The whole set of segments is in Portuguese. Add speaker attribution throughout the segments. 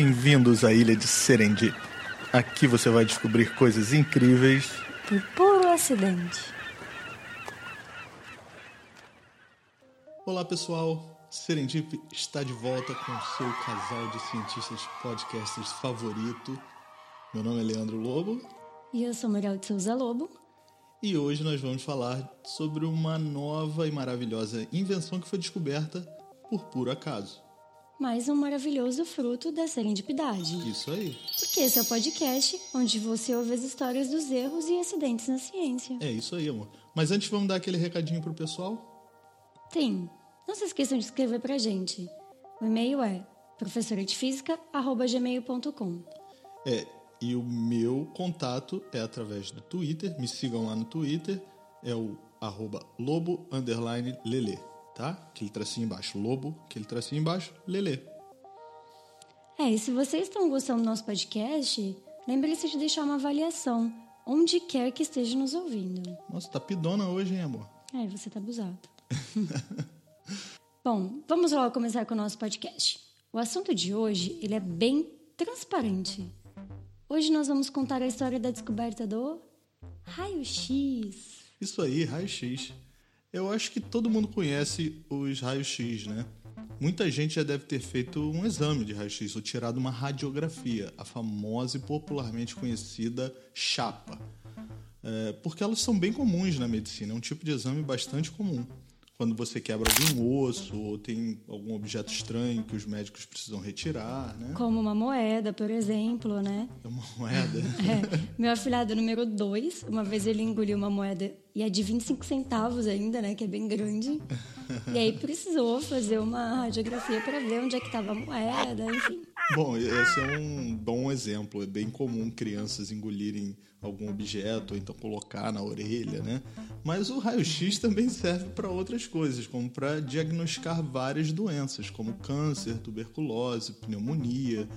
Speaker 1: Bem-vindos à ilha de Serendip. Aqui você vai descobrir coisas incríveis
Speaker 2: por puro acidente.
Speaker 1: Olá, pessoal. Serendip está de volta com o seu casal de cientistas podcasters favorito. Meu nome é Leandro Lobo.
Speaker 2: E eu sou Maria de Souza Lobo.
Speaker 1: E hoje nós vamos falar sobre uma nova e maravilhosa invenção que foi descoberta por puro acaso.
Speaker 2: Mais um maravilhoso fruto da serendipidade.
Speaker 1: Isso aí.
Speaker 2: Porque esse é o podcast onde você ouve as histórias dos erros e acidentes na ciência.
Speaker 1: É isso aí, amor. Mas antes vamos dar aquele recadinho pro pessoal?
Speaker 2: Tem. Não se esqueçam de escrever pra gente. O e-mail é professoradefísica.gmail.com
Speaker 1: É, e o meu contato é através do Twitter. Me sigam lá no Twitter. É o arroba lobo underline lele, tá? Aquele tracinho embaixo, lobo, aquele tracinho embaixo, lele.
Speaker 2: É, e se vocês estão gostando do nosso podcast, lembre-se de deixar uma avaliação, onde quer que esteja nos ouvindo.
Speaker 1: Nossa, tá pidona hoje, hein, amor?
Speaker 2: É, você tá abusado. Bom, vamos logo começar com o nosso podcast. O assunto de hoje, ele é bem transparente. Hoje nós vamos contar a história da descoberta do raio-x.
Speaker 1: Isso aí, raio-x. Eu acho que todo mundo conhece os raios-x, né? Muita gente já deve ter feito um exame de raio-x ou tirado uma radiografia, a famosa e popularmente conhecida chapa. É, porque elas são bem comuns na medicina, é um tipo de exame bastante comum quando você quebra algum osso ou tem algum objeto estranho que os médicos precisam retirar, né?
Speaker 2: Como uma moeda, por exemplo, né?
Speaker 1: É uma moeda.
Speaker 2: é. Meu afilhado número 2, uma vez ele engoliu uma moeda e é de 25 centavos ainda, né? Que é bem grande. e aí precisou fazer uma radiografia para ver onde é que estava a moeda, enfim.
Speaker 1: Bom, esse é um bom exemplo. É bem comum crianças engolirem algum objeto ou então colocar na orelha, né? Mas o raio-x também serve para outras coisas, como para diagnosticar várias doenças, como câncer, tuberculose, pneumonia.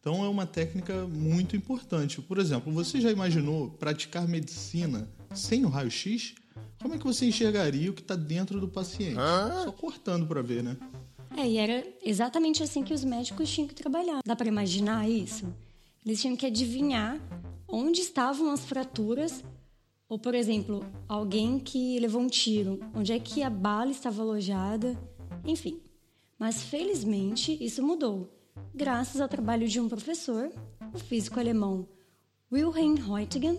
Speaker 1: Então é uma técnica muito importante. Por exemplo, você já imaginou praticar medicina sem o raio-x? Como é que você enxergaria o que está dentro do paciente? Só cortando para ver, né?
Speaker 2: É, e era exatamente assim que os médicos tinham que trabalhar. Dá para imaginar isso? Eles tinham que adivinhar onde estavam as fraturas, ou, por exemplo, alguém que levou um tiro, onde é que a bala estava alojada, enfim. Mas felizmente isso mudou, graças ao trabalho de um professor, o físico alemão Wilhelm Röntgen,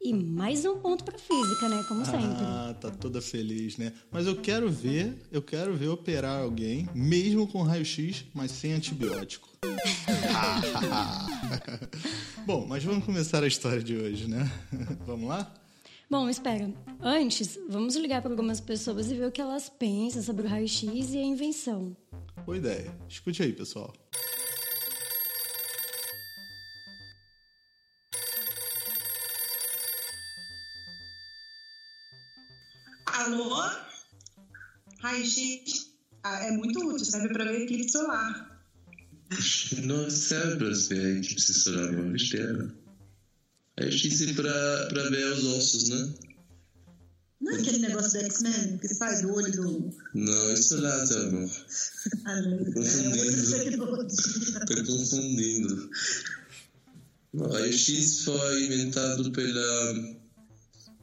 Speaker 2: e mais um ponto para física, né? Como sempre.
Speaker 1: Ah, tá toda feliz, né? Mas eu quero ver, eu quero ver operar alguém, mesmo com raio-x, mas sem antibiótico. Bom, mas vamos começar a história de hoje, né? vamos lá?
Speaker 2: Bom, espera. Antes, vamos ligar para algumas pessoas e ver o que elas pensam sobre o raio-x e a invenção.
Speaker 1: Boa ideia. Escute aí, pessoal.
Speaker 3: Alô? Raio-X ah, é muito útil, serve para ver eclipse solar.
Speaker 4: Não serve para ver eclipse solar, é uma besteira. Raio-X é para ver os ossos, né?
Speaker 3: Não é aquele negócio do X-Men que sai do olho do.
Speaker 4: Não, isso é laser, amor.
Speaker 3: ah, não.
Speaker 4: Confundindo. Estou confundindo. O raio-X foi inventado pela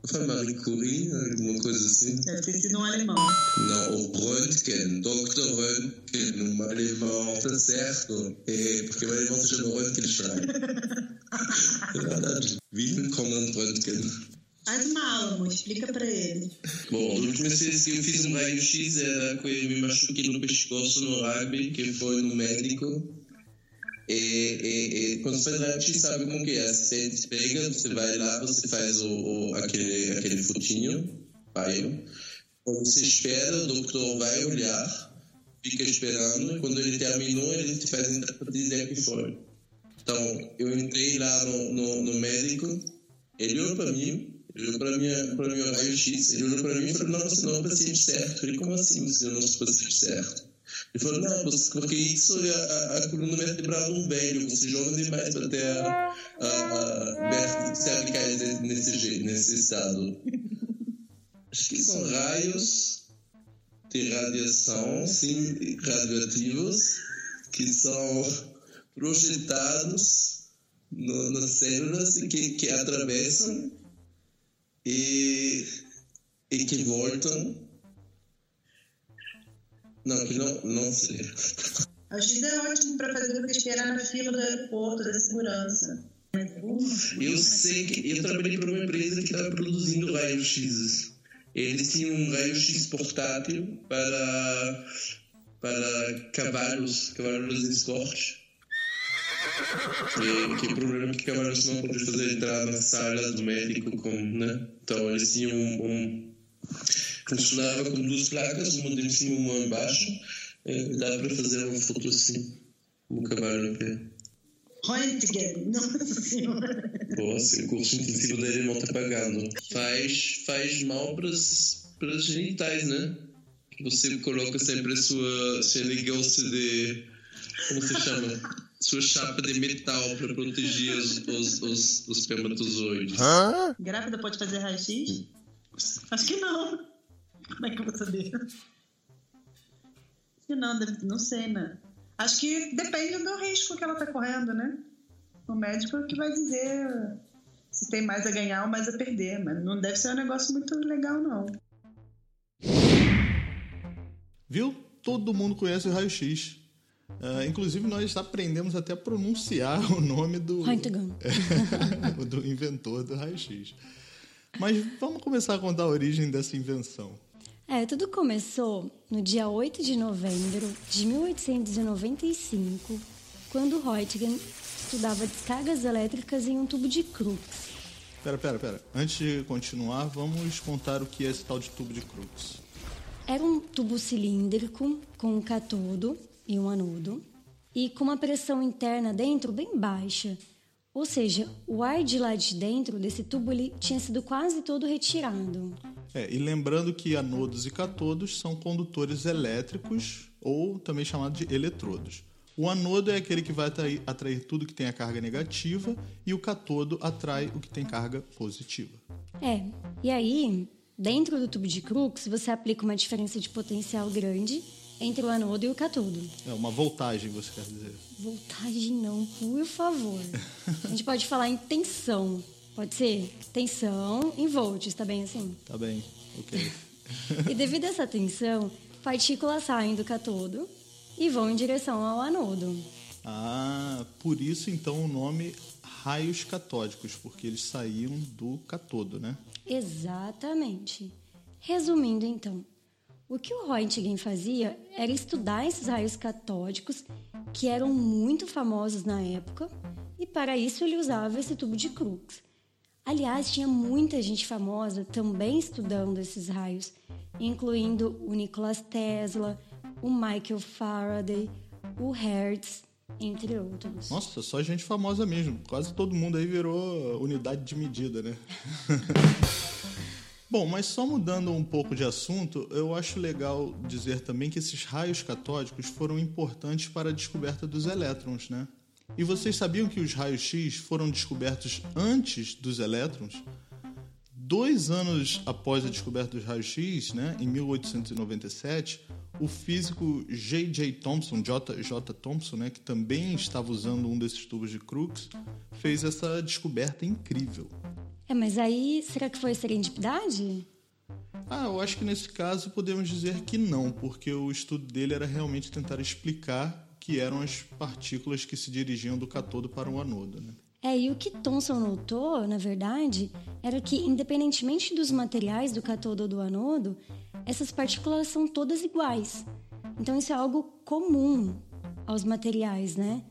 Speaker 4: foi Marie Curie, alguma coisa assim?
Speaker 3: Deve ter sido um alemão.
Speaker 4: Não, o Röntgen, Dr. Röntgen, um alemão, tá certo? É, porque o alemão se chama Röntgenstein. é verdade. Willkommen Röntgen.
Speaker 3: Faz uma aula, amor, explica pra ele.
Speaker 4: Bom, a última vez que eu fiz um raio-x era quando eu me machuquei no pescoço no rugby, que foi no médico. E, e, e, quando você faz raio-x, sabe como que é? Você pega, você vai lá, você faz o, o aquele, aquele paio. Quando você espera, o doutor vai olhar, fica esperando, e quando ele terminou, ele te faz dizer que foi. Então, eu entrei lá no, no, no médico, ele olhou para mim, ele olhou para minha, para meu raio-x, ele olhou para mim e falou: Não, você não é o paciente certo. Eu falei: Como assim você não é o paciente certo? Ele falou, não, porque isso é a, a coluna vertebral um velho, você joga demais até a, a, a se aplicar nesse, jeito, nesse estado. Acho que são raios de radiação, sim, radioativos, que são projetados no, nas células que, que atravessam e, e que voltam. Não, que não, não sei.
Speaker 3: A X é ótimo para fazer você esperar na fila do aeroporto, da segurança.
Speaker 4: Eu sei que eu trabalhei para uma empresa que estava produzindo raios-x. Eles tinham um raio-x portátil para, para cavalos, cavalos de esporte. Que, que o problema é que cavalos não podem fazer entrar na sala do médico com, né? Então eles tinham um, um funcionava com duas placas, uma de cima e uma embaixo. É, dá para fazer uma foto assim, um cavalo em pé.
Speaker 3: Röntgen, nossa senhora.
Speaker 4: Nossa, o curso intensivo dele não tá pagando. Faz, faz mal para as genitais, né? Você coloca sempre a sua, seu negócio de. Como se chama? Sua chapa de metal para proteger os, os, os, os espermatozoides.
Speaker 5: Hã?
Speaker 3: Grávida pode fazer raio-x? Acho que não. Como é que eu vou saber? Não, não sei, né? Acho que depende do risco que ela tá correndo, né? O médico é que vai dizer se tem mais a ganhar ou mais a perder, mas não deve ser um negócio muito legal, não.
Speaker 1: Viu? Todo mundo conhece o raio-x. Ah, inclusive, nós aprendemos até a pronunciar o nome do,
Speaker 2: Röntgen.
Speaker 1: do inventor do raio-x. Mas vamos começar a contar a origem dessa invenção.
Speaker 2: É, tudo começou no dia 8 de novembro de 1895, quando Röntgen estudava descargas elétricas em um tubo de Crookes.
Speaker 1: Pera, pera, pera. Antes de continuar, vamos contar o que é esse tal de tubo de Crookes.
Speaker 2: Era um tubo cilíndrico com um catodo e um anodo e com uma pressão interna dentro bem baixa. Ou seja, o ar de lá de dentro desse tubo ele tinha sido quase todo retirado.
Speaker 1: É, e lembrando que anodos e catodos são condutores elétricos, ou também chamado de eletrodos. O anodo é aquele que vai atrair, atrair tudo que tem a carga negativa e o catodo atrai o que tem carga positiva.
Speaker 2: É, e aí, dentro do tubo de Crookes, você aplica uma diferença de potencial grande entre o anodo e o catodo.
Speaker 1: É uma voltagem, você quer dizer.
Speaker 2: Voltagem não, por favor. A gente pode falar em tensão. Pode ser? Tensão em volts, tá bem assim?
Speaker 1: Tá bem, ok.
Speaker 2: E devido a essa tensão, partículas saem do catodo e vão em direção ao anodo.
Speaker 1: Ah, por isso então o nome raios catódicos, porque eles saíam do catodo, né?
Speaker 2: Exatamente. Resumindo, então, o que o Röntgen fazia era estudar esses raios catódicos que eram muito famosos na época e para isso ele usava esse tubo de Crookes. Aliás, tinha muita gente famosa também estudando esses raios, incluindo o Nikola Tesla, o Michael Faraday, o Hertz, entre outros.
Speaker 1: Nossa, só gente famosa mesmo. Quase todo mundo aí virou unidade de medida, né? Bom, mas só mudando um pouco de assunto, eu acho legal dizer também que esses raios catódicos foram importantes para a descoberta dos elétrons, né? E vocês sabiam que os raios X foram descobertos antes dos elétrons? Dois anos após a descoberta dos raios X, né, em 1897, o físico J.J. Thomson, J.J. Thomson, né, que também estava usando um desses tubos de Crookes, fez essa descoberta incrível.
Speaker 2: É, mas aí, será que foi serendipidade?
Speaker 1: Ah, eu acho que nesse caso podemos dizer que não, porque o estudo dele era realmente tentar explicar que eram as partículas que se dirigiam do catodo para o anodo. Né?
Speaker 2: É, e o que Thomson notou, na verdade, era que, independentemente dos materiais do catodo ou do anodo, essas partículas são todas iguais. Então, isso é algo comum aos materiais, né?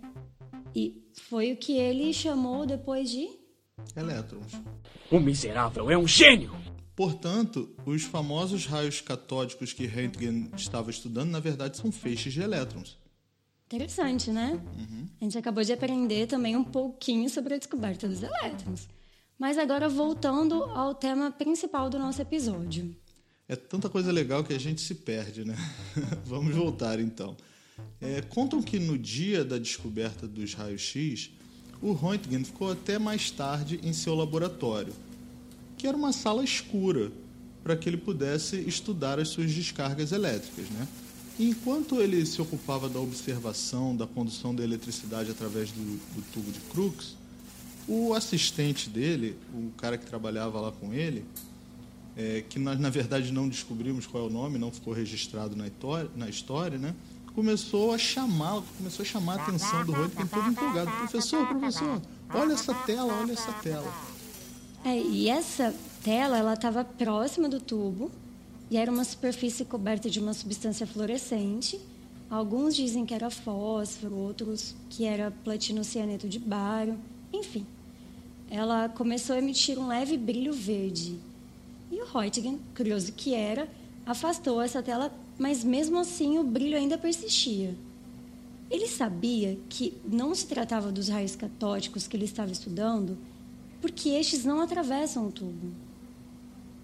Speaker 2: E foi o que ele chamou depois de
Speaker 1: Elétrons.
Speaker 5: O miserável é um gênio!
Speaker 1: Portanto, os famosos raios catódicos que Röntgen estava estudando, na verdade, são feixes de elétrons.
Speaker 2: Interessante, né? A gente acabou de aprender também um pouquinho sobre a descoberta dos elétrons. Mas agora voltando ao tema principal do nosso episódio.
Speaker 1: É tanta coisa legal que a gente se perde, né? Vamos voltar então. É, contam que no dia da descoberta dos raios-x, o Röntgen ficou até mais tarde em seu laboratório, que era uma sala escura, para que ele pudesse estudar as suas descargas elétricas, né? Enquanto ele se ocupava da observação da condução da eletricidade através do, do tubo de Crookes, o assistente dele, o cara que trabalhava lá com ele, é, que nós na verdade não descobrimos qual é o nome, não ficou registrado na história, na história né? Começou a chamar, começou a chamar a atenção do Röntgen todo empolgado. Professor, professor, olha essa tela, olha essa tela.
Speaker 2: É, e essa tela, ela estava próxima do tubo e era uma superfície coberta de uma substância fluorescente. Alguns dizem que era fósforo, outros que era platinocianeto de bário, enfim. Ela começou a emitir um leve brilho verde. E o Röntgen, curioso que era, afastou essa tela, mas mesmo assim o brilho ainda persistia. Ele sabia que não se tratava dos raios catódicos que ele estava estudando, porque estes não atravessam o tubo.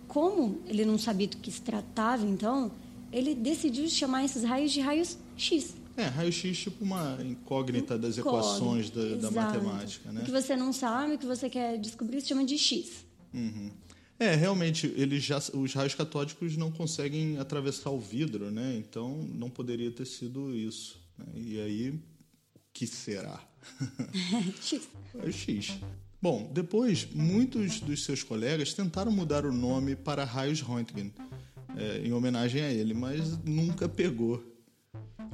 Speaker 2: Como ele não sabia do que se tratava, então, ele decidiu chamar esses raios de raios X.
Speaker 1: É, raio-x tipo uma incógnita das equações da, da, matemática, né?
Speaker 2: O que você não sabe, o que você quer descobrir, se chama de X.
Speaker 1: Uhum. É, realmente, eles já, os raios catódicos não conseguem atravessar o vidro, né? Então, não poderia ter sido isso. Né? E aí, o que será?
Speaker 2: X.
Speaker 1: É X. Bom, depois, muitos dos seus colegas tentaram mudar o nome para raios Röntgen, é, em homenagem a ele, mas nunca pegou.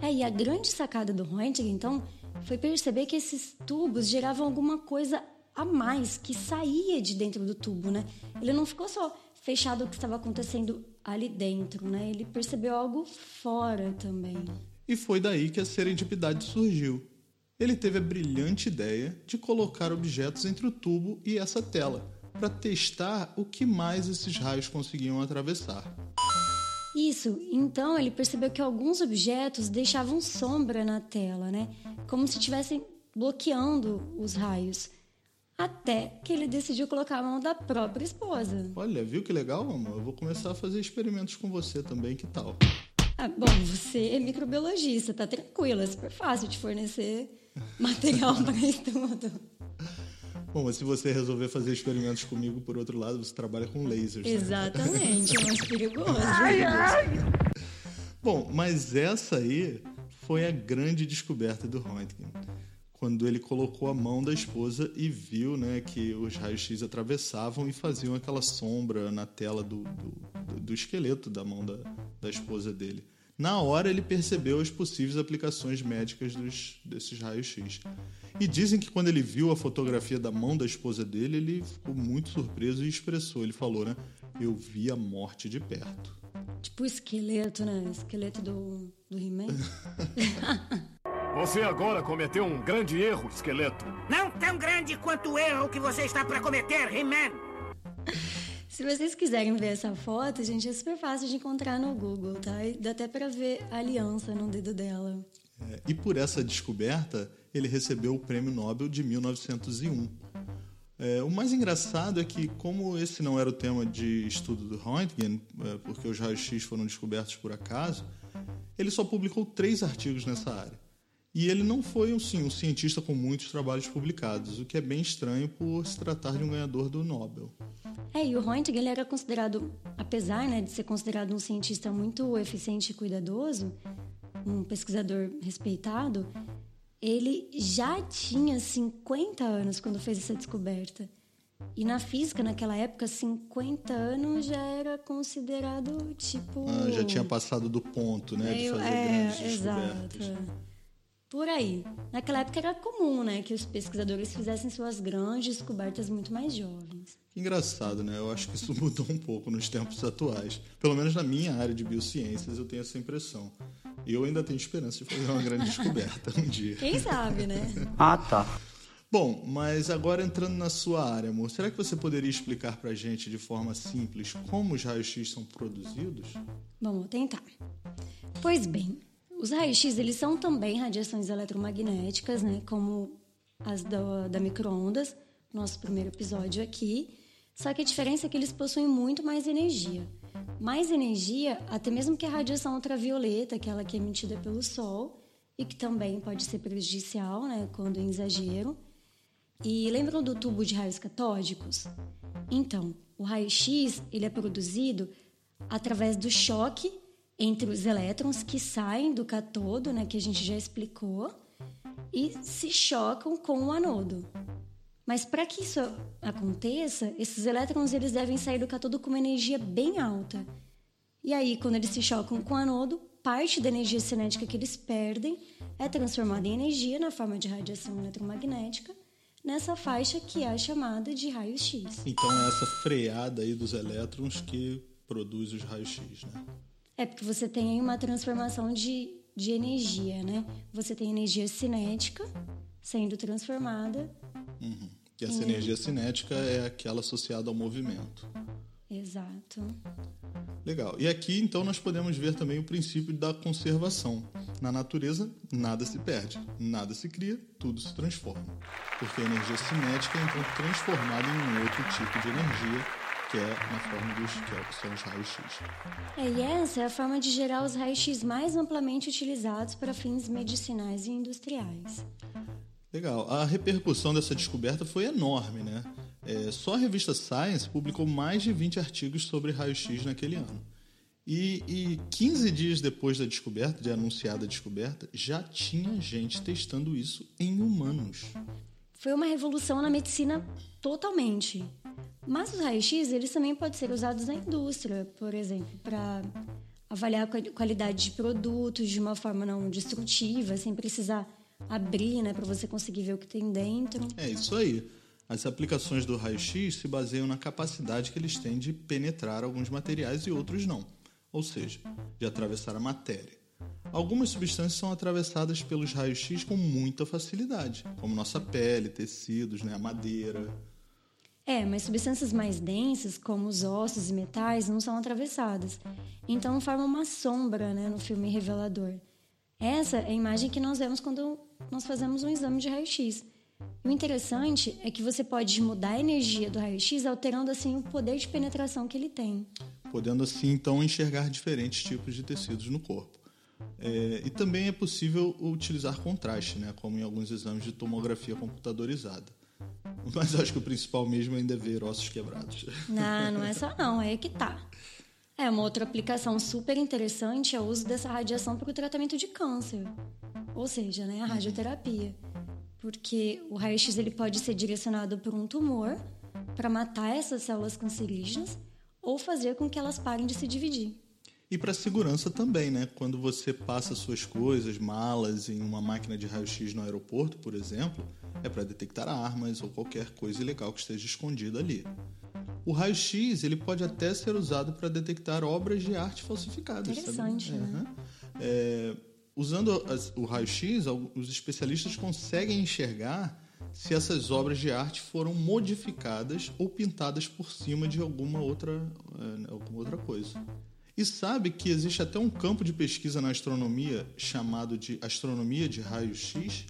Speaker 2: É, e a grande sacada do Röntgen, então, foi perceber que esses tubos geravam alguma coisa a mais que saía de dentro do tubo, né? Ele não ficou só fechado o que estava acontecendo ali dentro, né? Ele percebeu algo fora também.
Speaker 1: E foi daí que a serendipidade surgiu. Ele teve a brilhante ideia de colocar objetos entre o tubo e essa tela, para testar o que mais esses raios conseguiam atravessar.
Speaker 2: Isso, então ele percebeu que alguns objetos deixavam sombra na tela, né? Como se estivessem bloqueando os raios. Até que ele decidiu colocar a mão da própria esposa.
Speaker 1: Olha, viu que legal, amor? Eu vou começar a fazer experimentos com você também, que tal?
Speaker 2: Ah, bom, você é microbiologista, tá tranquilo, é super fácil de fornecer material para estudo.
Speaker 1: Bom, mas se você resolver fazer experimentos comigo, por outro lado, você trabalha com lasers. né?
Speaker 2: Exatamente, é mais perigoso.
Speaker 1: Bom, mas essa aí foi a grande descoberta do Röntgen. Quando ele colocou a mão da esposa e viu né, que os raios-x atravessavam e faziam aquela sombra na tela do, do, do esqueleto da mão da, da esposa dele. Na hora ele percebeu as possíveis aplicações médicas dos, desses raios-x. E dizem que quando ele viu a fotografia da mão da esposa dele, ele ficou muito surpreso e expressou. Ele falou, né? Eu vi a morte de perto.
Speaker 2: Tipo esqueleto, né? Esqueleto do, do He-Man.
Speaker 5: Você agora cometeu um grande erro, esqueleto.
Speaker 6: Não tão grande quanto o erro que você está para cometer, He-Man.
Speaker 2: Se vocês quiserem ver essa foto, gente, é super fácil de encontrar no Google, tá? E dá até pra ver a aliança no dedo dela.
Speaker 1: É, e por essa descoberta, ele recebeu o Prêmio Nobel de 1901. É, o mais engraçado é que, como esse não era o tema de estudo do Röntgen, é, porque os raios-x foram descobertos por acaso, ele só publicou três artigos nessa área. E ele não foi assim, um cientista com muitos trabalhos publicados, o que é bem estranho por se tratar de um ganhador do Nobel.
Speaker 2: É, e o Röntgen ele era considerado, apesar né, de ser considerado um cientista muito eficiente e cuidadoso, um pesquisador respeitado, ele já tinha 50 anos quando fez essa descoberta. E na física, naquela época, 50 anos já era considerado tipo.
Speaker 1: Ah, já tinha passado do ponto, né?
Speaker 2: meio-
Speaker 1: de fazer
Speaker 2: é,
Speaker 1: grandes descobertas.
Speaker 2: Por aí. Naquela época era comum, né, que os pesquisadores fizessem suas grandes descobertas muito mais jovens.
Speaker 1: Que engraçado, né? Eu acho que isso mudou um pouco nos tempos atuais. Pelo menos na minha área de biociências eu tenho essa impressão. E eu ainda tenho esperança de fazer uma grande descoberta um dia.
Speaker 2: Quem sabe, né?
Speaker 7: Ah, tá.
Speaker 1: Bom, mas agora entrando na sua área, amor, será que você poderia explicar pra gente de forma simples como os raios-x são produzidos?
Speaker 2: Vamos tentar. Pois bem, os raios-x eles são também radiações eletromagnéticas, né, como as da, da microondas, nosso primeiro episódio aqui. Só que a diferença é que eles possuem muito mais energia. Mais energia, até mesmo que a radiação ultravioleta, aquela que é emitida pelo Sol, e que também pode ser prejudicial, né, quando em exagero. E lembram do tubo de raios catódicos? Então, o raio-x ele é produzido através do choque entre os elétrons que saem do catodo, né, que a gente já explicou, e se chocam com o anodo. Mas para que isso aconteça, esses elétrons eles devem sair do catodo com uma energia bem alta. E aí, quando eles se chocam com o anodo, parte da energia cinética que eles perdem é transformada em energia na forma de radiação eletromagnética nessa faixa que é chamada de raio-x.
Speaker 1: Então é essa freada aí dos elétrons que produz os raios-x, né?
Speaker 2: É porque você tem uma transformação de, de energia, né? Você tem energia cinética sendo transformada.
Speaker 1: Uhum. E essa energia cinética é aquela associada ao movimento.
Speaker 2: Exato.
Speaker 1: Legal. E aqui então nós podemos ver também o princípio da conservação. Na natureza, nada se perde, nada se cria, tudo se transforma. Porque a energia cinética é então transformada em um outro tipo de energia, que é na forma dos que é são os raios-x.
Speaker 2: É, e essa é a forma de gerar os raios-x mais amplamente utilizados para fins medicinais e industriais.
Speaker 1: Legal. A repercussão dessa descoberta foi enorme, né? É, só a revista Science publicou mais de 20 artigos sobre raio-x naquele ano. E, e 15 dias depois da descoberta, de anunciada a descoberta, já tinha gente testando isso em humanos.
Speaker 2: Foi uma revolução na medicina totalmente. Mas os raios-x eles também podem ser usados na indústria, por exemplo, para avaliar a qualidade de produtos de uma forma não destrutiva, sem precisar abrir, né, para você conseguir ver o que tem dentro.
Speaker 1: É isso aí. As aplicações do raio-x se baseiam na capacidade que eles têm de penetrar alguns materiais e outros não, ou seja, de atravessar a matéria. Algumas substâncias são atravessadas pelos raios-x com muita facilidade, como nossa pele, tecidos, né, a madeira.
Speaker 2: É, mas substâncias mais densas, como os ossos e metais, não são atravessadas. Então formam uma sombra né, no filme revelador. Essa é a imagem que nós vemos quando nós fazemos um exame de raio-x. O interessante é que você pode mudar a energia do raio-x alterando assim o poder de penetração que ele tem.
Speaker 1: Podendo assim então enxergar diferentes tipos de tecidos no corpo. É, e também é possível utilizar contraste, né, como em alguns exames de tomografia computadorizada. Mas acho que o principal mesmo ainda é ver ossos quebrados.
Speaker 2: Não, não é só não, é que tá. É, uma outra aplicação super interessante é o uso dessa radiação para o tratamento de câncer. Ou seja, né, a radioterapia porque o raio-x ele pode ser direcionado por um tumor para matar essas células cancerígenas ou fazer com que elas parem de se dividir.
Speaker 1: E para segurança também, né? Quando você passa suas coisas, malas em uma máquina de raio-x no aeroporto, por exemplo, é para detectar armas ou qualquer coisa ilegal que esteja escondida ali. O raio-x ele pode até ser usado para detectar obras de arte falsificadas.
Speaker 2: Interessante,
Speaker 1: sabe?
Speaker 2: né?
Speaker 1: É, usando as, o raio-x, os especialistas conseguem enxergar se essas obras de arte foram modificadas ou pintadas por cima de alguma outra, é, alguma outra coisa. E sabe que existe até um campo de pesquisa na astronomia chamado de astronomia de raio-x,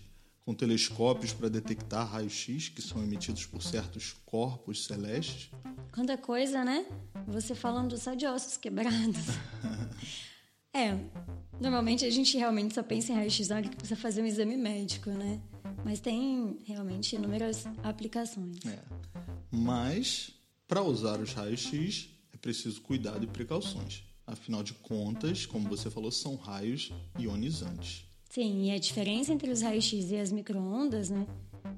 Speaker 1: com telescópios para detectar raios-x que são emitidos por certos corpos celestes.
Speaker 2: Quanta coisa, né? Você falando só de ossos quebrados. é, Normalmente a gente realmente só pensa em raio-x na hora que precisa fazer um exame médico, né? Mas tem realmente inúmeras aplicações.
Speaker 1: É. Mas, para usar os raios-x, é preciso cuidado e precauções. Afinal de contas, como você falou, são raios ionizantes.
Speaker 2: Sim, e a diferença entre os raios-x e as microondas, né?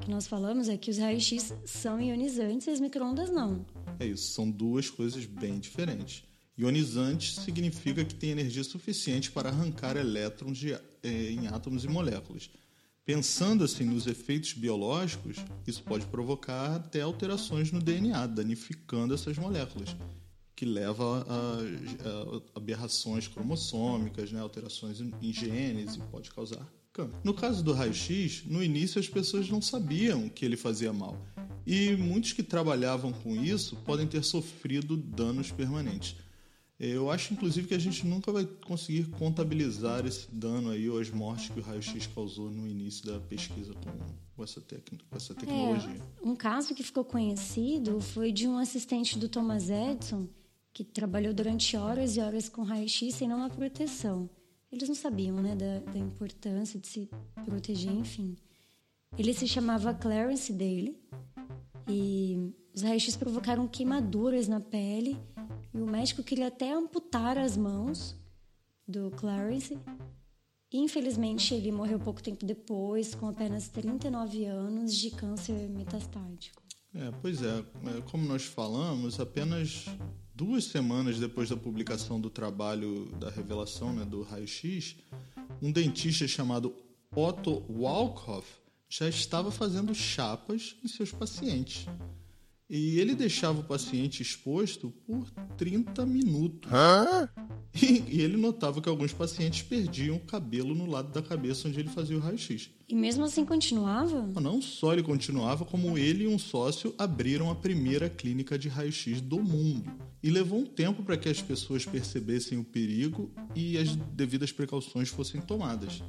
Speaker 2: Que nós falamos é que os raios-x são ionizantes e as microondas não.
Speaker 1: É isso, são duas coisas bem diferentes. Ionizante significa que tem energia suficiente para arrancar elétrons de, eh, em átomos e moléculas. Pensando assim nos efeitos biológicos, isso pode provocar até alterações no DNA, danificando essas moléculas, que leva a, a, aberrações cromossômicas, né, alterações em genes e pode causar câncer. No caso do raio-x, no início as pessoas não sabiam que ele fazia mal. E muitos que trabalhavam com isso podem ter sofrido danos permanentes. Eu acho, inclusive, que a gente nunca vai conseguir contabilizar esse dano aí ou as mortes que o raio-x causou no início da pesquisa com essa, com essa tecnologia.
Speaker 2: É, um caso que ficou conhecido foi de um assistente do Thomas Edison que trabalhou durante horas e horas com raio-x sem nenhuma proteção. Eles não sabiam né, da, da importância de se proteger, enfim. Ele se chamava Clarence Daly e os raios-x provocaram queimaduras na pele e o médico queria até amputar as mãos do Clarence. Infelizmente, ele morreu pouco tempo depois, com apenas 39 anos de câncer metastático.
Speaker 1: É, pois é, é, como nós falamos, apenas duas semanas depois da publicação do trabalho da revelação né, do raio-x, um dentista chamado Otto Walkhoff já estava fazendo chapas em seus pacientes. E ele deixava o paciente exposto por 30 minutos. Hã? E, e, ele notava que alguns pacientes perdiam o cabelo no lado da cabeça onde ele fazia o raio-x.
Speaker 2: E mesmo assim continuava?
Speaker 1: Não só ele continuava, como ele e um sócio abriram a primeira clínica de raio-x do mundo. E levou um tempo para que as pessoas percebessem o perigo e as devidas precauções fossem tomadas.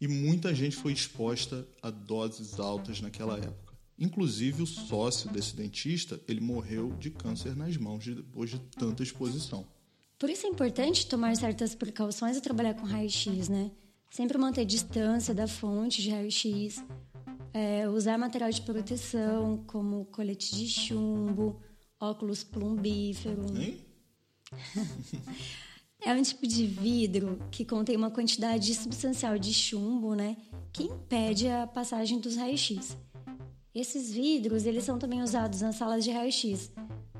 Speaker 1: E muita gente foi exposta a doses altas naquela época. Inclusive o sócio desse dentista, ele morreu de câncer nas mãos depois de tanta exposição.
Speaker 2: Por isso é importante tomar certas precauções e trabalhar com raio-x, né? Sempre manter distância da fonte de raio-x, é, usar material de proteção, como colete de chumbo, óculos plumbífero.
Speaker 1: Hein?
Speaker 2: é um tipo de vidro que contém uma quantidade substancial de chumbo, né? Que impede a passagem dos raios-x. Esses vidros, eles são também usados nas salas de raio-x.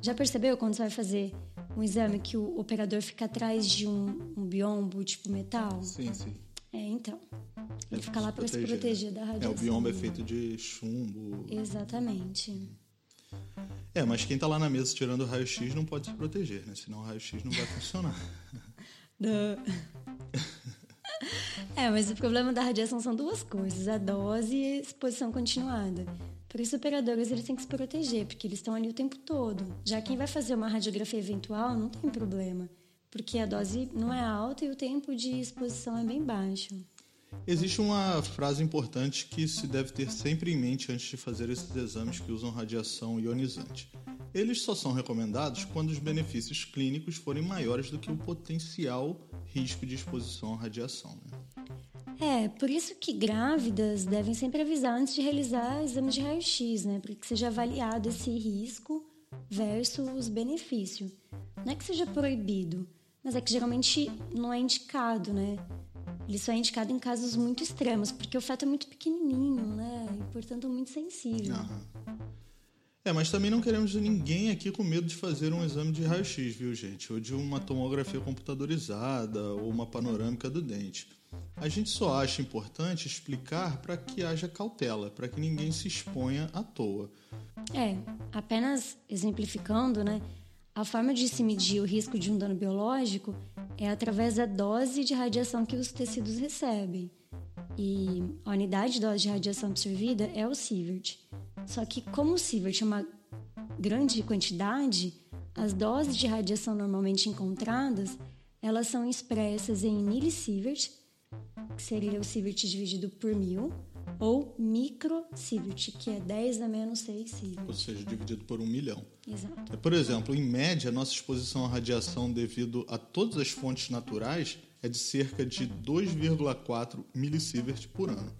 Speaker 2: Já percebeu quando você vai fazer um exame que o operador fica atrás de um, um biombo tipo metal?
Speaker 1: Sim, sim.
Speaker 2: É, então. Ele é fica lá para se proteger da radiação.
Speaker 1: É, o biombo é feito de chumbo.
Speaker 2: Exatamente.
Speaker 1: É, mas quem tá lá na mesa tirando o raio-x não pode se proteger, né? Senão o raio-x não vai funcionar.
Speaker 2: é, mas o problema da radiação são duas coisas: a dose e a exposição continuada. Por isso, operadores eles têm que se proteger, porque eles estão ali o tempo todo. Já quem vai fazer uma radiografia eventual não tem problema, porque a dose não é alta e o tempo de exposição é bem baixo.
Speaker 1: Existe uma frase importante que se deve ter sempre em mente antes de fazer esses exames que usam radiação ionizante. Eles só são recomendados quando os benefícios clínicos forem maiores do que o potencial risco de exposição à radiação. Né?
Speaker 2: É, por isso que grávidas devem sempre avisar antes de realizar exame de raio-x, né? Para que seja avaliado esse risco versus benefício. Não é que seja proibido, mas é que geralmente não é indicado, né? Ele só é indicado em casos muito extremos, porque o feto é muito pequenininho, né? E, portanto, muito sensível.
Speaker 1: É, mas também não queremos ninguém aqui com medo de fazer um exame de raio-x, viu, gente? Ou de uma tomografia computadorizada ou uma panorâmica do dente. A gente só acha importante explicar para que haja cautela, para que ninguém se exponha à toa.
Speaker 2: É, apenas exemplificando, né? A forma de se medir o risco de um dano biológico é através da dose de radiação que os tecidos recebem. E a unidade de dose de radiação absorvida é o sievert. Só que como o sievert é uma grande quantidade, as doses de radiação normalmente encontradas, elas são expressas em millisievert que seria o sievert dividido por mil, ou microsievert, que é 10 a menos 6 sievert.
Speaker 1: Ou seja, dividido por um milhão.
Speaker 2: Exato.
Speaker 1: Por exemplo, em média, nossa exposição à radiação devido a todas as fontes naturais é de cerca de 2,4 milisievert por ano.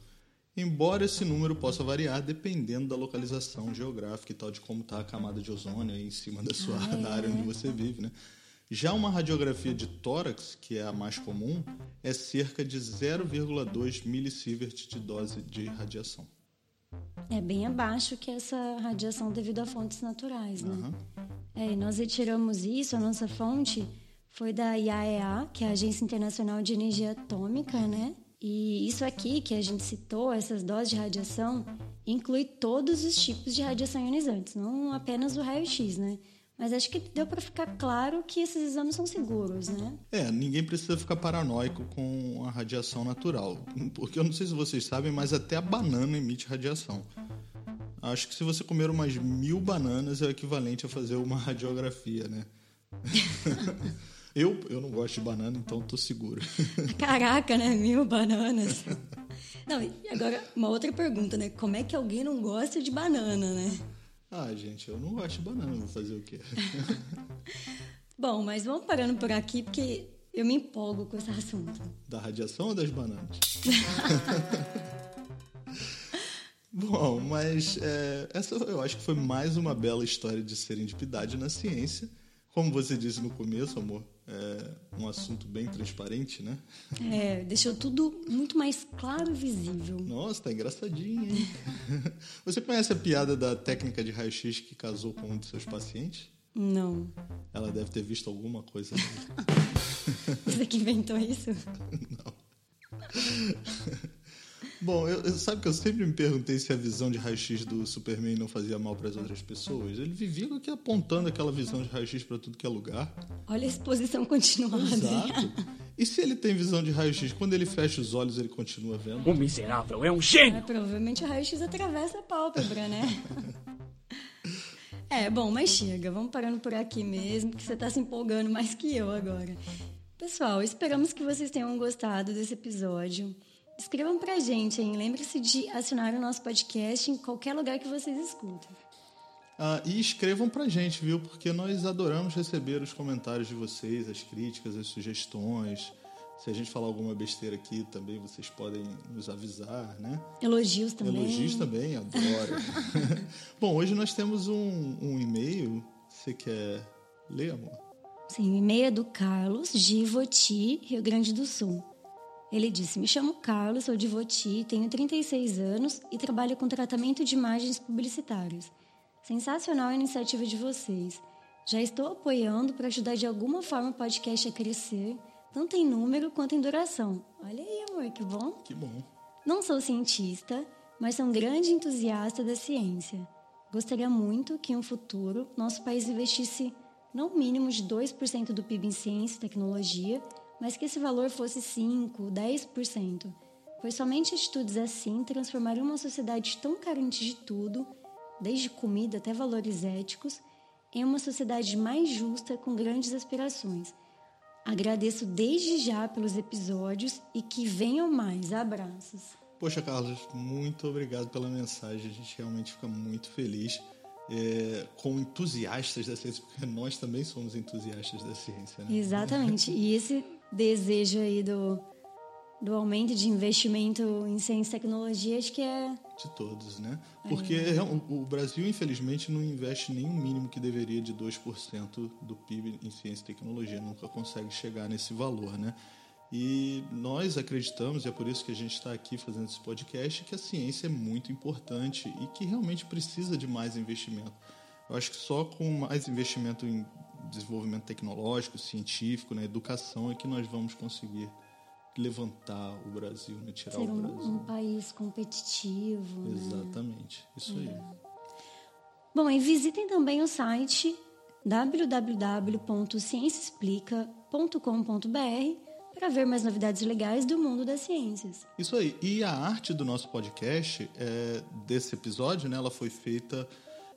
Speaker 1: Embora esse número possa variar dependendo da localização geográfica e tal, de como está a camada de ozônio em cima da sua ah, é. da área onde você vive, né? Já uma radiografia de tórax, que é a mais comum, é cerca de 0,2 milisievert de dose de radiação.
Speaker 2: É bem abaixo que essa radiação devido a fontes naturais, né? Uhum. É, e nós retiramos isso, a nossa fonte foi da IAEA, que é a Agência Internacional de Energia Atômica, né? E isso aqui que a gente citou, essas doses de radiação, inclui todos os tipos de radiação ionizantes, não apenas o raio-x, né? Mas acho que deu para ficar claro que esses exames são seguros, né?
Speaker 1: É, ninguém precisa ficar paranoico com a radiação natural. Porque eu não sei se vocês sabem, mas até a banana emite radiação. Acho que se você comer umas mil bananas é o equivalente a fazer uma radiografia, né? eu, eu não gosto de banana, então tô seguro.
Speaker 2: Caraca, né? Mil bananas. Não, e agora uma outra pergunta, né? Como é que alguém não gosta de banana, né?
Speaker 1: Ah, gente, eu não gosto de banana, vou fazer o quê?
Speaker 2: Bom, mas vamos parando por aqui porque eu me empolgo com esse assunto.
Speaker 1: Da radiação ou das bananas? Bom, mas é, essa eu acho que foi mais uma bela história de serendipidade na ciência. Como você disse no começo, amor, é um assunto bem transparente, né?
Speaker 2: É, deixou tudo muito mais claro e visível.
Speaker 1: Nossa, tá engraçadinho, hein? Você conhece a piada da técnica de raio-x que casou com um de seus pacientes?
Speaker 2: Não.
Speaker 1: Ela deve ter visto alguma coisa.
Speaker 2: Você que inventou isso?
Speaker 1: Não. Bom, eu, eu, sabe que eu sempre me perguntei se a visão de raio-x do Superman não fazia mal para as outras pessoas. Ele vivia aqui apontando aquela visão de raio-x para tudo que é lugar.
Speaker 2: Olha a exposição continuada.
Speaker 1: Exato. E se ele tem visão de raio-x, quando ele fecha os olhos, ele continua vendo?
Speaker 5: O miserável é um gênio!
Speaker 2: É, provavelmente o raio-x atravessa a pálpebra, né? é, bom, mas chega. Vamos parando por aqui mesmo, que você está se empolgando mais que eu agora. Pessoal, esperamos que vocês tenham gostado desse episódio. Escrevam pra gente, hein? Lembre-se de assinar o nosso podcast em qualquer lugar que vocês escutem.
Speaker 1: Ah, e escrevam pra gente, viu? Porque nós adoramos receber os comentários de vocês, as críticas, as sugestões. Se a gente falar alguma besteira aqui também, vocês podem nos avisar, né?
Speaker 2: Elogios também.
Speaker 1: Elogios também, adoro. Bom, hoje nós temos um, um e-mail. Você quer ler, amor?
Speaker 2: Sim, o e-mail é do Carlos, de Ivoti, Rio Grande do Sul. Ele disse: Me chamo Carlos, sou de Voti, tenho 36 anos e trabalho com tratamento de imagens publicitárias. Sensacional a iniciativa de vocês. Já estou apoiando para ajudar de alguma forma o podcast a crescer, tanto em número quanto em duração. Olha aí, amor, que bom.
Speaker 1: Que bom.
Speaker 2: Não sou cientista, mas sou um grande entusiasta da ciência. Gostaria muito que, em um futuro, nosso país investisse não mínimo de 2% do PIB em ciência e tecnologia mas que esse valor fosse 5%, 10%, pois somente atitudes assim transformariam uma sociedade tão carente de tudo, desde comida até valores éticos, em uma sociedade mais justa com grandes aspirações. Agradeço desde já pelos episódios e que venham mais. Abraços.
Speaker 1: Poxa, Carlos, muito obrigado pela mensagem. A gente realmente fica muito feliz é, com entusiastas da ciência, porque nós também somos entusiastas da ciência. Né?
Speaker 2: Exatamente. E esse desejo aí do, do aumento de investimento em ciência e tecnologia, acho que é.
Speaker 1: De todos, né? Porque é. o Brasil, infelizmente, não investe nem o mínimo que deveria de 2% do PIB em ciência e tecnologia, nunca consegue chegar nesse valor, né? E nós acreditamos, e é por isso que a gente está aqui fazendo esse podcast, que a ciência é muito importante e que realmente precisa de mais investimento. Eu acho que só com mais investimento em desenvolvimento tecnológico, científico, na né, educação é que nós vamos conseguir levantar o Brasil, né, tirar
Speaker 2: Ser
Speaker 1: o Brasil.
Speaker 2: Um, um país competitivo.
Speaker 1: Né? Exatamente, né? isso é. aí.
Speaker 2: Bom, e visitem também o site www.cienciaexplica.com.br para ver mais novidades legais do mundo das ciências.
Speaker 1: Isso aí. E a arte do nosso podcast, é, desse episódio, né, ela foi feita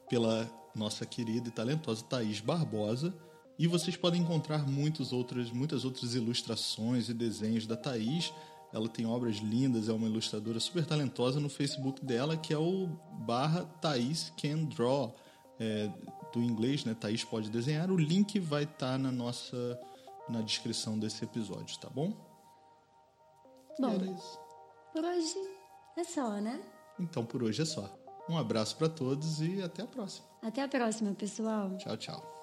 Speaker 1: pela nossa querida e talentosa Thaís Barbosa. E vocês podem encontrar muitas outras, muitas outras ilustrações e desenhos da Thaís. Ela tem obras lindas, é uma ilustradora super talentosa no Facebook dela, que é o barra Thaís Can Draw, é, do inglês, né? Thaís pode desenhar. O link vai estar tá na nossa na descrição desse episódio, tá bom?
Speaker 2: Bom, por hoje é só, né?
Speaker 1: Então por hoje é só. Um abraço para todos e até a próxima.
Speaker 2: Até a próxima, pessoal.
Speaker 1: Tchau, tchau.